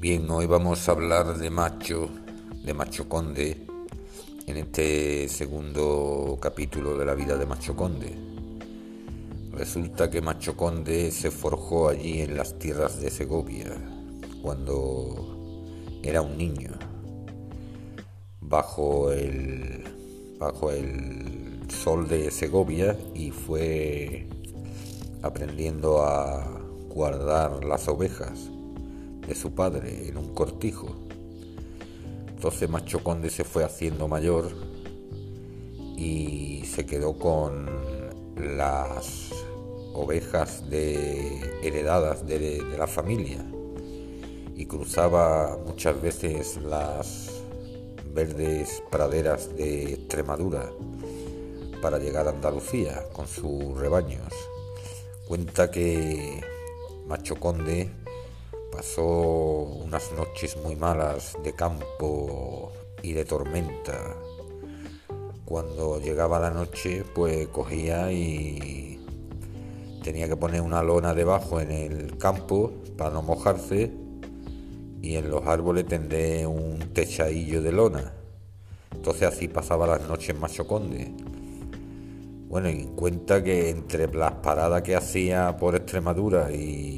Bien, hoy vamos a hablar de Macho, de Macho Conde, en este segundo capítulo de la vida de Macho Conde. Resulta que Macho Conde se forjó allí en las tierras de Segovia, cuando era un niño, bajo el, bajo el sol de Segovia y fue aprendiendo a guardar las ovejas de su padre en un cortijo. Entonces Macho Conde se fue haciendo mayor y se quedó con las ovejas de, heredadas de, de la familia y cruzaba muchas veces las verdes praderas de Extremadura para llegar a Andalucía con sus rebaños. Cuenta que Macho Conde Pasó unas noches muy malas de campo y de tormenta. Cuando llegaba la noche, pues cogía y tenía que poner una lona debajo en el campo para no mojarse y en los árboles tendré un techadillo de lona. Entonces así pasaba las noches en Macho Conde. Bueno, y cuenta que entre las paradas que hacía por Extremadura y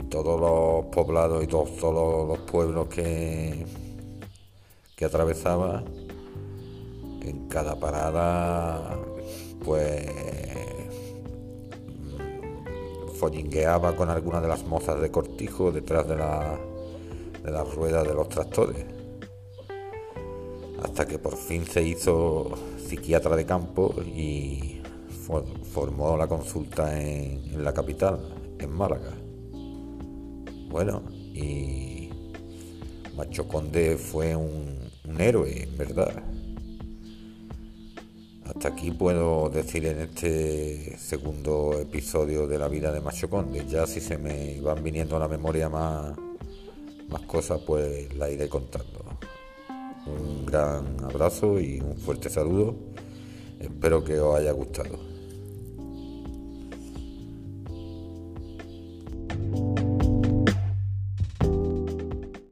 todos los poblados y todos, los pueblos que, que atravesaba, en cada parada, pues follingueaba con alguna de las mozas de cortijo detrás de, la, de las ruedas de los tractores. Hasta que por fin se hizo psiquiatra de campo y formó la consulta en la capital, en Málaga. Bueno, y Macho Conde fue un, héroe, en verdad. Hasta aquí puedo decir en este segundo episodio de la vida de Macho Conde. Ya si se me van viniendo a la memoria más, más cosas, pues la iré contando. Un gran abrazo y un fuerte saludo. Espero que os haya gustado.